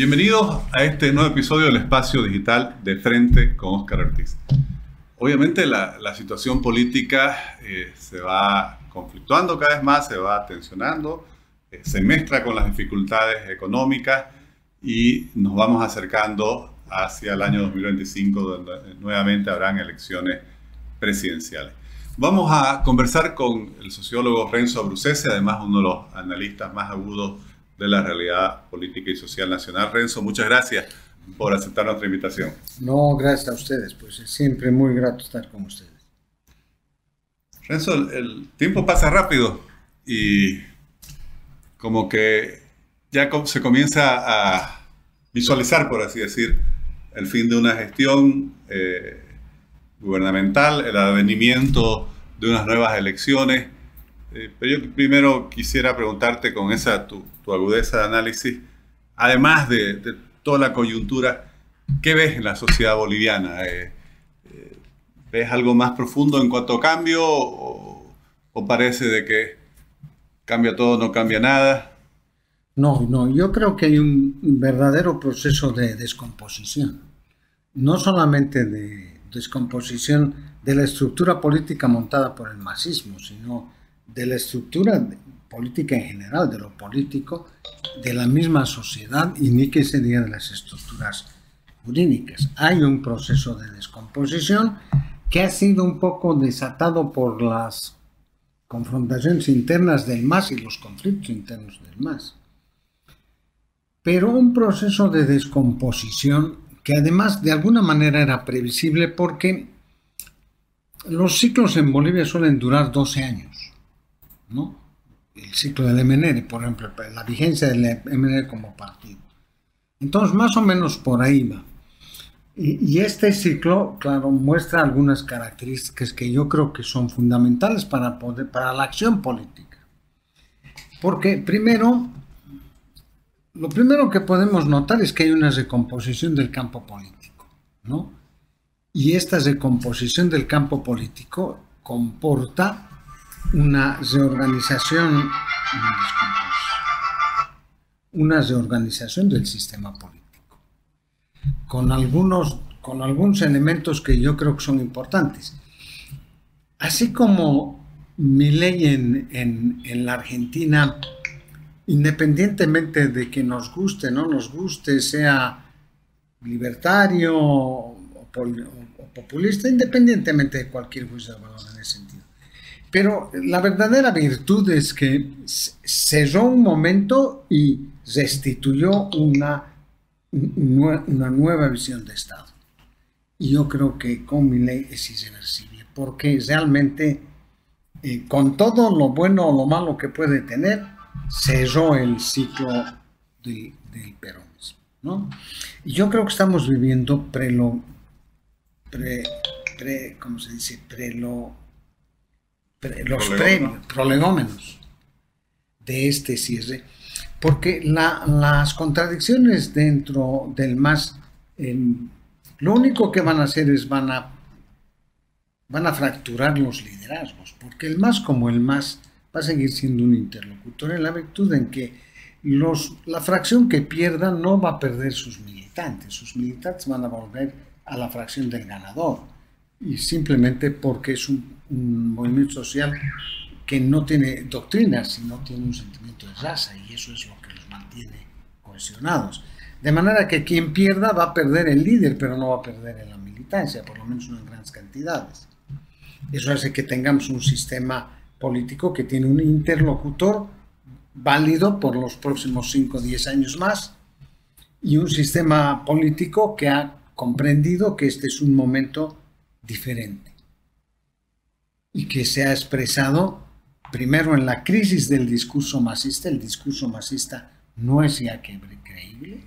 Bienvenidos a este nuevo episodio del espacio digital de Frente con Oscar Ortiz. Obviamente la, situación política eh, se va conflictuando cada vez más, se va tensionando, eh, se mezcla con las dificultades económicas y nos vamos acercando hacia el año 2025, donde nuevamente habrán elecciones presidenciales. Vamos a conversar con el sociólogo Renzo Brucese, además uno de los analistas más agudos de la realidad política y social nacional. Renzo, muchas gracias por aceptar nuestra invitación. No, gracias a ustedes, pues es siempre muy grato estar con ustedes. Renzo, el, tiempo pasa rápido y como que ya se comienza a visualizar, por así decir, el fin de una gestión eh, gubernamental, el advenimiento de unas nuevas elecciones. Eh, pero yo primero quisiera preguntarte con esa tu, agudeza de análisis, además de, toda la coyuntura, ¿qué ves en la sociedad boliviana? Eh, eh, ¿Ves algo más profundo en cuanto a cambio o, parece de que cambia todo, no cambia nada? No, no, yo creo que hay un verdadero proceso de descomposición, no solamente de descomposición de la estructura política montada por el masismo, sino de la estructura política en general, de lo político, de la misma sociedad y ni que se diga de las estructuras jurídicas. Hay un proceso de descomposición que ha sido un poco desatado por las confrontaciones internas del MAS y los conflictos internos del MAS. Pero un proceso de descomposición que además de alguna manera era previsible porque los ciclos en Bolivia suelen durar 12 años, ¿no? el ciclo del MNR, por ejemplo, la vigencia del MNR como partido. Entonces, más o menos por ahí va. Y, este ciclo, claro, muestra algunas características que yo creo que son fundamentales para, para la acción política. Porque primero, lo primero que podemos notar es que hay una recomposición del campo político, ¿no? Y esta recomposición del campo político comporta una reorganización, una reorganización del sistema político, con algunos, con algunos elementos que yo creo que son importantes. Así como mi ley en, en, la Argentina, independientemente de que nos guste, no nos guste, sea libertario o, populista, independientemente de cualquier juicio de valor en ese sentido pero la verdadera virtud es que cerró un momento y restituyó una, una nueva visión de Estado. Y yo creo que con mi ley es irreversible, porque realmente, eh, con todo lo bueno o lo malo que puede tener, cerró el ciclo del peronismo. ¿no? Y yo creo que estamos viviendo pre lo, pre, pre, ¿cómo se dice? Pre los premios, prolegómenos de este cierre, porque las contradicciones dentro del MAS, lo único que van a hacer es van a, van a fracturar los liderazgos, porque el MAS como el MAS va a seguir siendo un interlocutor en la virtud en que los, la fracción que pierda no va a perder sus militantes, sus militantes van a volver a la fracción del ganador y simplemente porque es un, movimiento social que no tiene doctrina, sino tiene un sentimiento de raza y eso es lo que los mantiene cohesionados. De manera que quien pierda va a perder el líder, pero no va a perder en la militancia, por lo menos no en grandes cantidades. Eso hace que tengamos un sistema político que tiene un interlocutor válido por los próximos 5 o 10 años más y un sistema político que ha comprendido que este es un momento diferente y que se ha expresado primero en la crisis del discurso masista. El discurso masista no es ya creíble.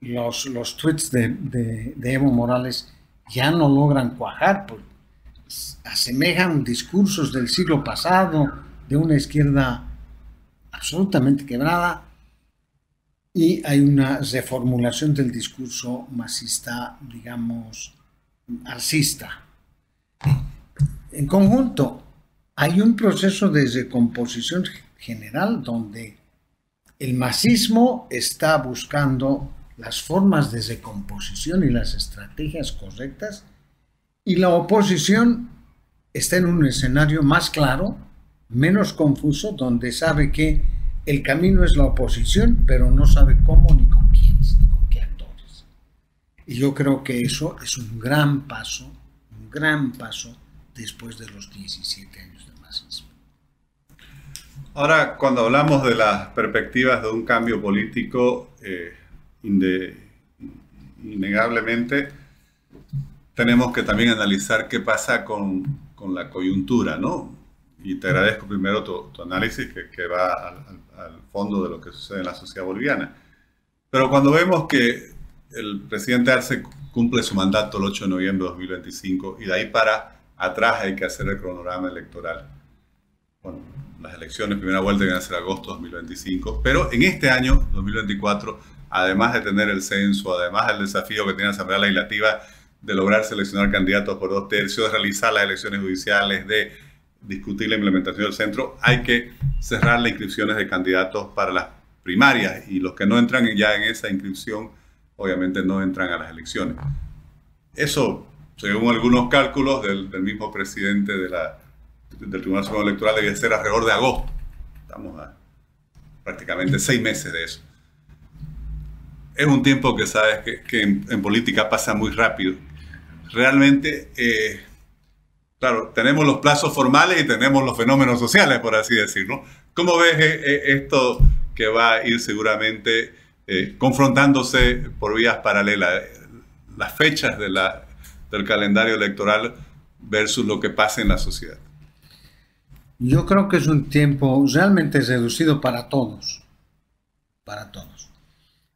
Los, los tweets de, de, Evo Morales ya no logran cuajar, porque asemejan discursos del siglo pasado, de una izquierda absolutamente quebrada, y hay una reformulación del discurso masista, digamos, alcista. En conjunto, hay un proceso de recomposición general donde el masismo está buscando las formas de recomposición y las estrategias correctas y la oposición está en un escenario más claro, menos confuso, donde sabe que el camino es la oposición, pero no sabe cómo ni con quiénes ni con qué actores. Y yo creo que eso es un gran paso, un gran paso después de los 17 años de masismo. Ahora, cuando hablamos de las perspectivas de un cambio político, eh, innegablemente tenemos que también analizar qué pasa con, con la coyuntura, ¿no? Y te agradezco primero tu, análisis que, que va al, al, fondo de lo que sucede en la sociedad boliviana. Pero cuando vemos que el presidente Arce cumple su mandato el 8 de noviembre de 2025 y de ahí para atrás hay que hacer el cronograma electoral. Bueno, las elecciones, primera vuelta, van a ser agosto de 2025, pero en este año, 2024, además de tener el censo, además del desafío que tiene la Asamblea Legislativa de lograr seleccionar candidatos por dos tercios, de realizar las elecciones judiciales, de discutir la implementación del centro, hay que cerrar las inscripciones de candidatos para las primarias y los que no entran ya en esa inscripción, obviamente no entran a las elecciones. Eso, según algunos cálculos del, mismo presidente de la, del Tribunal Supremo Electoral, debía ser alrededor de agosto. Estamos a prácticamente seis meses de eso es un tiempo que sabes que, en, política pasa muy rápido. Realmente, eh, claro, tenemos los plazos formales y tenemos los fenómenos sociales, por así decirlo. ¿Cómo ves eh, eh, esto que va a ir seguramente confrontándose por vías paralelas? Las fechas de la, del calendario electoral versus lo que pasa en la sociedad. Yo creo que es un tiempo realmente reducido para todos, para todos.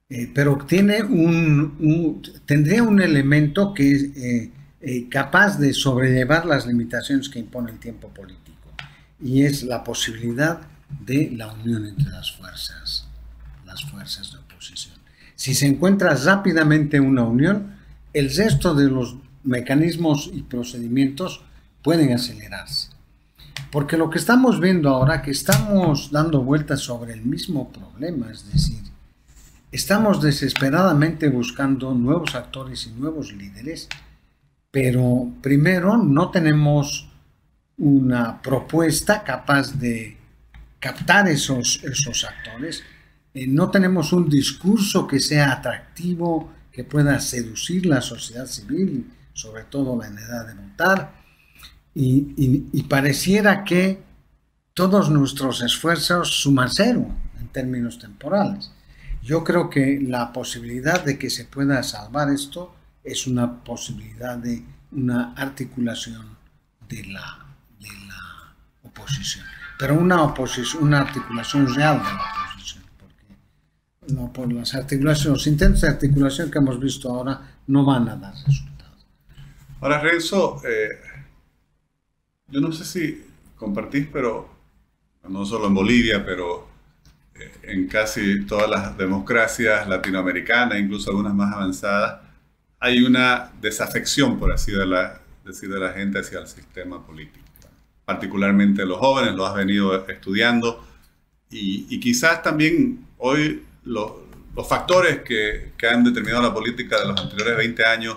Eh, pero tiene un, tendría un elemento que es eh, eh, capaz de sobrellevar las limitaciones que impone el tiempo político, y es la posibilidad de la unión entre las fuerzas, las fuerzas de oposición. Si se encuentra rápidamente una unión, el resto de los mecanismos y procedimientos pueden acelerarse. Porque lo que estamos viendo ahora, que estamos dando vueltas sobre el mismo problema, es decir, Estamos desesperadamente buscando nuevos actores y nuevos líderes, pero primero no tenemos una propuesta capaz de captar esos, esos actores, eh, no tenemos un discurso que sea atractivo, que pueda seducir la sociedad civil, sobre todo la edad de votar, y, pareciera que todos nuestros esfuerzos suman cero en términos temporales. Yo creo que la posibilidad de que se pueda salvar esto es una posibilidad de una articulación de la, de la oposición, pero una, oposición, una articulación real de la oposición, porque no por las articulaciones, los intentos de articulación que hemos visto ahora no van a dar resultados. Ahora, Renzo, eh, yo no sé si compartís, pero no solo en Bolivia, pero en casi todas las democracias latinoamericanas, incluso algunas más avanzadas, hay una desafección, por así decir, de la gente hacia el sistema político. Particularmente los jóvenes, lo has venido estudiando, y, quizás también hoy los, factores que, han determinado la política de los anteriores 20 años,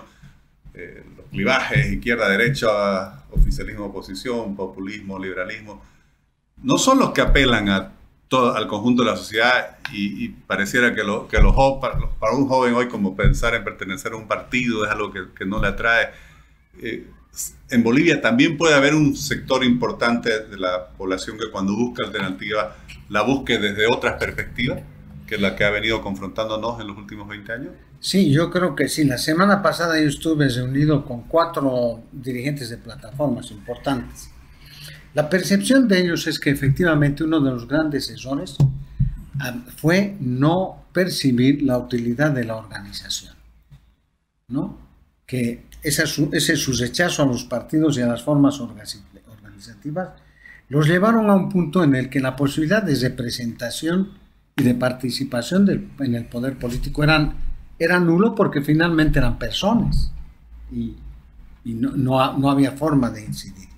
eh, clivajes izquierda-derecha, oficialismo-oposición, populismo, liberalismo, no son los que apelan al conjunto de la sociedad y, pareciera que, lo, que los, para, un joven hoy como pensar en pertenecer a un partido es algo que, que no le atrae. Eh, en Bolivia también puede haber un sector importante de la población que cuando busca alternativa la busque desde otras perspectivas que la que ha venido confrontándonos en los últimos 20 años. Sí, yo creo que sí. La semana pasada yo estuve reunido con cuatro dirigentes de plataformas importantes la percepción de ellos es que efectivamente uno de los grandes errores ah, fue no percibir la utilidad de la organización, ¿no? Que ese, ese su rechazo a los partidos y a las formas organizativas los llevaron a un punto en el que la posibilidad de representación y de participación en el poder político eran, era nulo porque finalmente eran personas y, no, no había forma de incidir.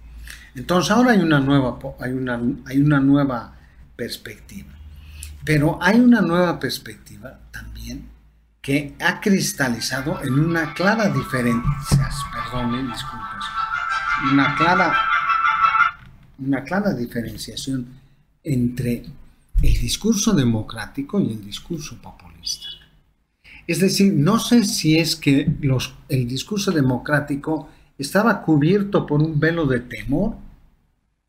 Entonces ahora hay una nueva, hay una, hay una nueva perspectiva. Pero hay una nueva perspectiva también que ha cristalizado en una clara diferencia, disculpas, una clara, una clara diferenciación entre el discurso democrático y el discurso populista. Es decir, no sé si es que el discurso democrático estaba cubierto por un velo de temor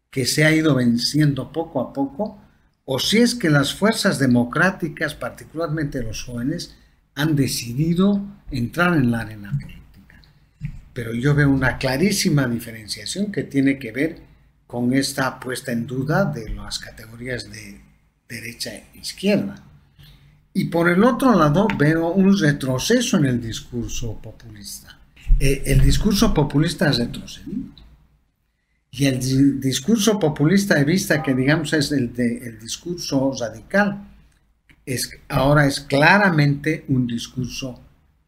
que se ha ido venciendo poco a poco, o si es que las fuerzas democráticas, particularmente los jóvenes, han decidido entrar en la arena política. Pero yo veo una clarísima diferenciación que tiene que ver con esta puesta en duda de las categorías de derecha e izquierda. Y por el otro lado veo un retroceso en el discurso populista. Eh, el discurso populista ha retrocedido. Y el discurso populista de vista que digamos es el, de, discurso radical, es, ahora es claramente un discurso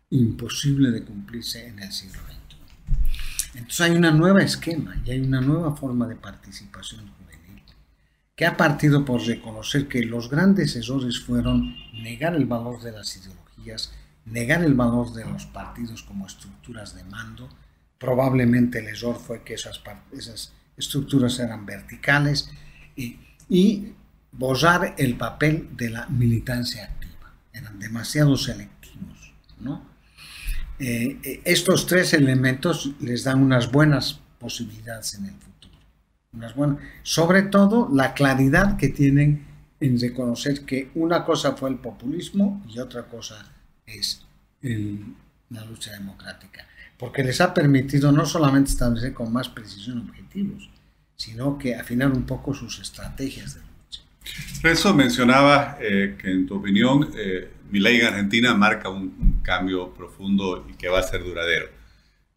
imposible de cumplirse en el siglo XXI. Entonces hay una nueva esquema y hay una nueva forma de participación que ha partido por reconocer que los grandes errores fueron negar el valor de las ideologías, negar el valor de los partidos como estructuras de mando. Probablemente el error fue que esas, estructuras eran verticales y, y borrar el papel de la militancia activa. Eran demasiado selectivos. ¿no? Eh, eh, estos tres elementos les dan unas buenas posibilidades en el futuro. Unas buenas, sobre todo la claridad que tienen en reconocer que una cosa fue el populismo y otra cosa es la lucha democrática. Porque les ha permitido no solamente establecer con más precisión objetivos, sino que afinar un poco sus estrategias de eso mencionaba eh, que en tu opinión eh, mi ley en Argentina marca un, cambio profundo y que va a ser duradero.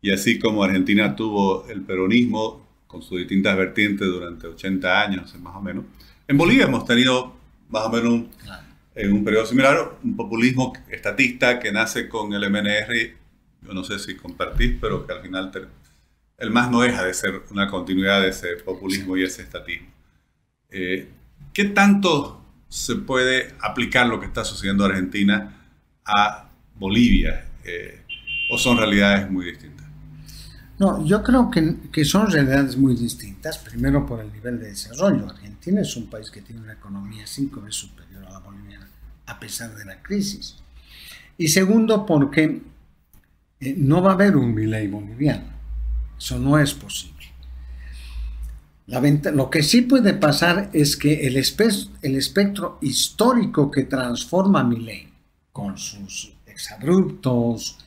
Y así como Argentina tuvo el peronismo con sus distintas vertientes durante 80 años, más o menos, en Bolivia hemos tenido más o menos un, en un periodo similar un populismo estatista que nace con el MNR, yo no sé si compartís, pero que al final el más no deja de ser una continuidad de ese populismo y ese estatismo. Eh, ¿Qué tanto se puede aplicar lo que está sucediendo en Argentina a Bolivia? Eh, ¿O son realidades muy distintas? No, yo creo que, que, son realidades muy distintas. Primero por el nivel de desarrollo. Argentina es un país que tiene una economía cinco veces superior a la boliviana, a pesar de la crisis. Y segundo porque eh, no va a haber un Milei boliviano. Eso no es posible lo que sí puede pasar es que el, el espectro histórico que transforma mi ley, con sus exabruptos,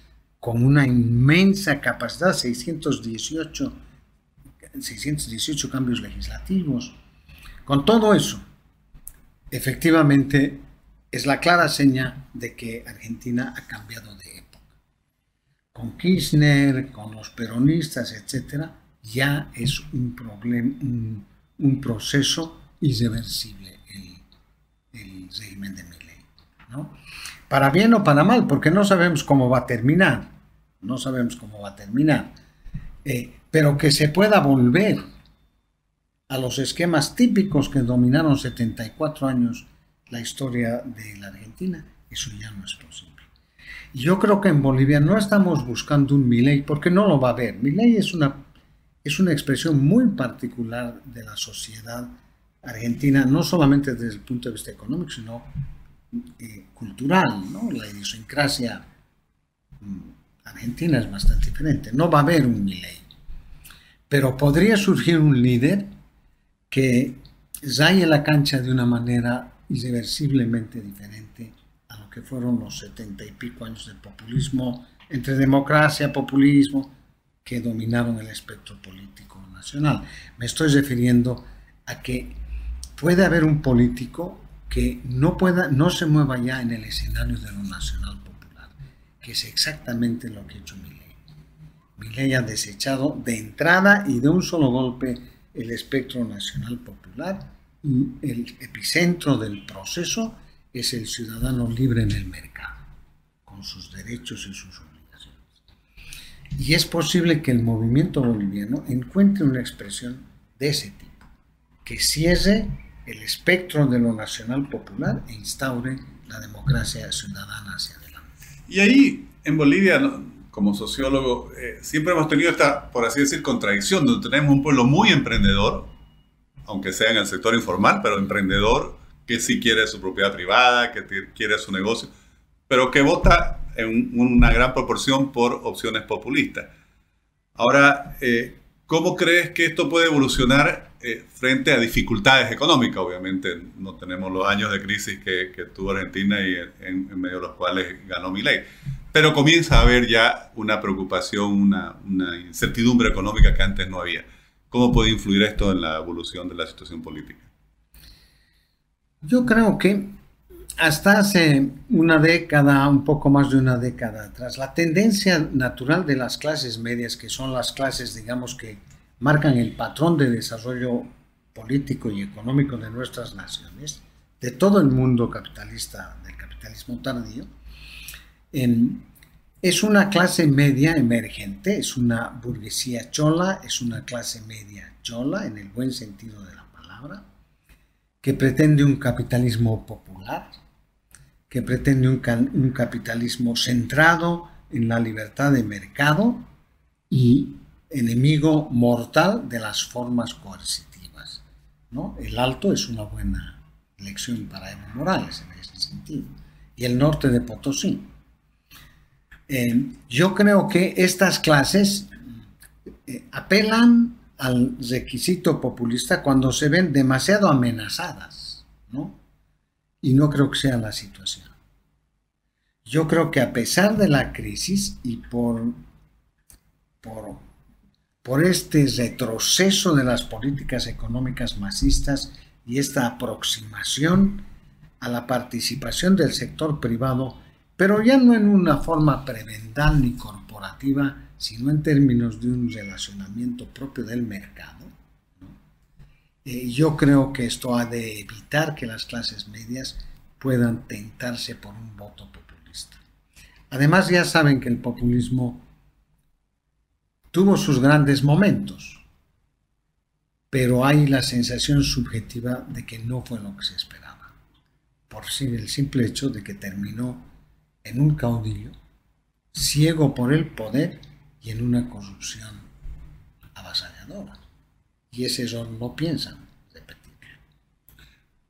con una inmensa capacidad, 618, 618 cambios legislativos, con todo eso, efectivamente es la clara seña de que Argentina ha cambiado de época. Con Kirchner, con los peronistas, etcétera, ya es un, problema, un, proceso irreversible el, régimen de Milei. ¿no? Para bien o para mal, porque no sabemos cómo va a terminar. No sabemos cómo va a terminar. Eh, pero que se pueda volver a los esquemas típicos que dominaron 74 años la historia de la Argentina, eso ya no es posible. Yo creo que en Bolivia no estamos buscando un Milei, porque no lo va a haber. Milei es una es una expresión muy particular de la sociedad argentina, no solamente desde el punto de vista económico, sino eh, cultural, ¿no? La idiosincrasia mm, argentina es bastante diferente. No va a haber un Milei, pero podría surgir un líder que raye la cancha de una manera irreversiblemente diferente a lo que fueron los setenta y pico años del populismo, entre democracia, populismo, que dominaron el espectro político nacional. Me estoy refiriendo a que puede haber un político que no, pueda, no se mueva ya en el escenario de lo nacional popular, que es exactamente lo que ha hecho Milei. Milei ha desechado de entrada y de un solo golpe el espectro nacional popular y el epicentro del proceso es el ciudadano libre en el mercado, con sus derechos y sus y es posible que el movimiento boliviano encuentre una expresión de ese tipo, que cierre el espectro de lo nacional popular e instaure la democracia ciudadana hacia adelante. Y ahí, en Bolivia, como sociólogo, eh, siempre hemos tenido esta, por así decir, contradicción, donde tenemos un pueblo muy emprendedor, aunque sea en el sector informal, pero emprendedor, que sí quiere su propiedad privada, que quiere su negocio, pero que vota en una gran proporción por opciones populistas. Ahora, eh, ¿cómo crees que esto puede evolucionar eh, frente a dificultades económicas? Obviamente no tenemos los años de crisis que, tuvo Argentina y en, medio de los cuales ganó ley. Pero comienza a haber ya una preocupación, una, una incertidumbre económica que antes no había. ¿Cómo puede influir esto en la evolución de la situación política? Yo creo que hasta hace una década, un poco más de una década atrás, la tendencia natural de las clases medias, que son las clases, digamos, que marcan el patrón de desarrollo político y económico de nuestras naciones, de todo el mundo capitalista, del capitalismo tardío, es una clase media emergente, es una burguesía chola, es una clase media chola en el buen sentido de la palabra, que pretende un capitalismo popular, que pretende un, capitalismo centrado en la libertad de mercado y enemigo mortal de las formas coercitivas. ¿no? El alto es una buena lección para Evo Morales en ese sentido. Y el norte de Potosí. Eh, yo creo que estas clases eh, apelan al requisito populista cuando se ven demasiado amenazadas, ¿no? Y no creo que sea la situación. Yo creo que a pesar de la crisis y por, por, por este retroceso de las políticas económicas masistas y esta aproximación a la participación del sector privado, pero ya no en una forma prevental ni corporativa, sino en términos de un relacionamiento propio del mercado, eh, yo creo que esto ha de evitar que las clases medias puedan tentarse por un voto populista. Además, ya saben que el populismo tuvo sus grandes momentos, pero hay la sensación subjetiva de que no fue lo que se esperaba, por el simple hecho de que terminó en un caudillo, ciego por el poder y en una corrupción avasalladora y ese error no piensan repetir.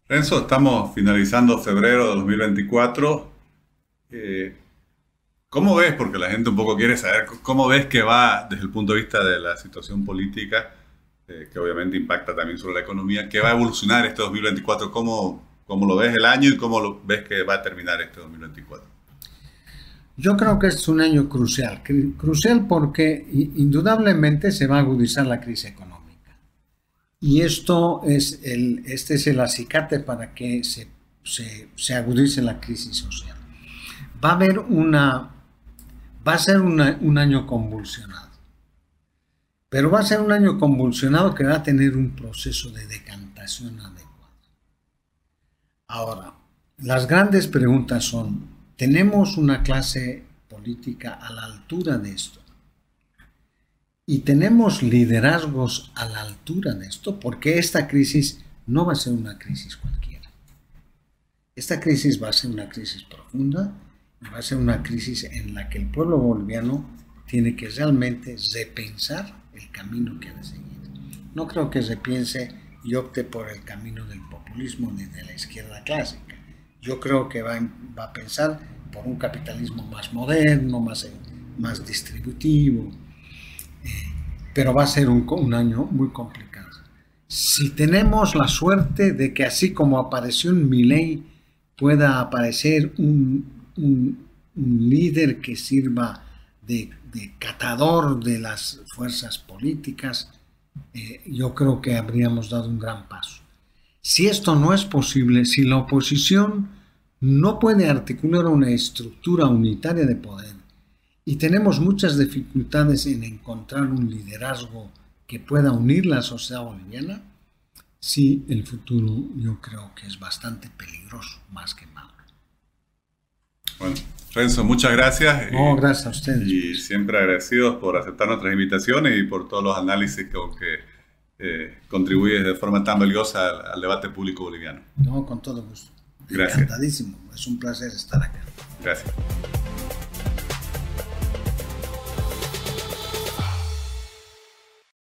Renzo, estamos finalizando febrero de 2024. Eh, ¿Cómo ves, porque la gente un poco quiere saber, cómo ves que va desde el punto de vista de la situación política, eh, que obviamente impacta también sobre la economía, que va a evolucionar este 2024? ¿Cómo, ¿Cómo lo ves el año y cómo ves que va a terminar este 2024? Yo creo que es un año crucial, crucial porque indudablemente se va a agudizar la crisis económica. Y esto es el, este es el acicate para que se, se, agudice la crisis social. Va a haber una, va a ser un año convulsionado. Pero va a ser un año convulsionado que va a tener un proceso de decantación adecuado. Ahora, las grandes preguntas son, ¿tenemos una clase política a la altura de esto? y tenemos liderazgos a la altura de esto, porque esta crisis no va a ser una crisis cualquiera. Esta crisis va a ser una crisis profunda, va a ser una crisis en la que el pueblo boliviano tiene que realmente repensar el camino que ha de seguir. No creo que se piense y opte por el camino del populismo ni de la izquierda clásica. Yo creo que va, a pensar por un capitalismo más moderno, más, más distributivo, pero va a ser un, año muy complicado. Si tenemos la suerte de que así como apareció en Milei, pueda aparecer un, líder que sirva de, catador de las fuerzas políticas, eh, yo creo que habríamos dado un gran paso. Si esto no es posible, si la oposición no puede articular una estructura unitaria de poder, y tenemos muchas dificultades en encontrar un liderazgo que pueda unir la sociedad boliviana, sí, el futuro yo creo que es bastante peligroso, más que malo. Bueno, Renzo, muchas gracias. No, gracias a ustedes. Y siempre agradecidos por aceptar nuestras invitaciones y por todos los análisis que, eh, contribuyes de forma tan valiosa al, al, debate público boliviano. No, con todo gusto. Gracias. Encantadísimo. Es un placer estar acá. Gracias.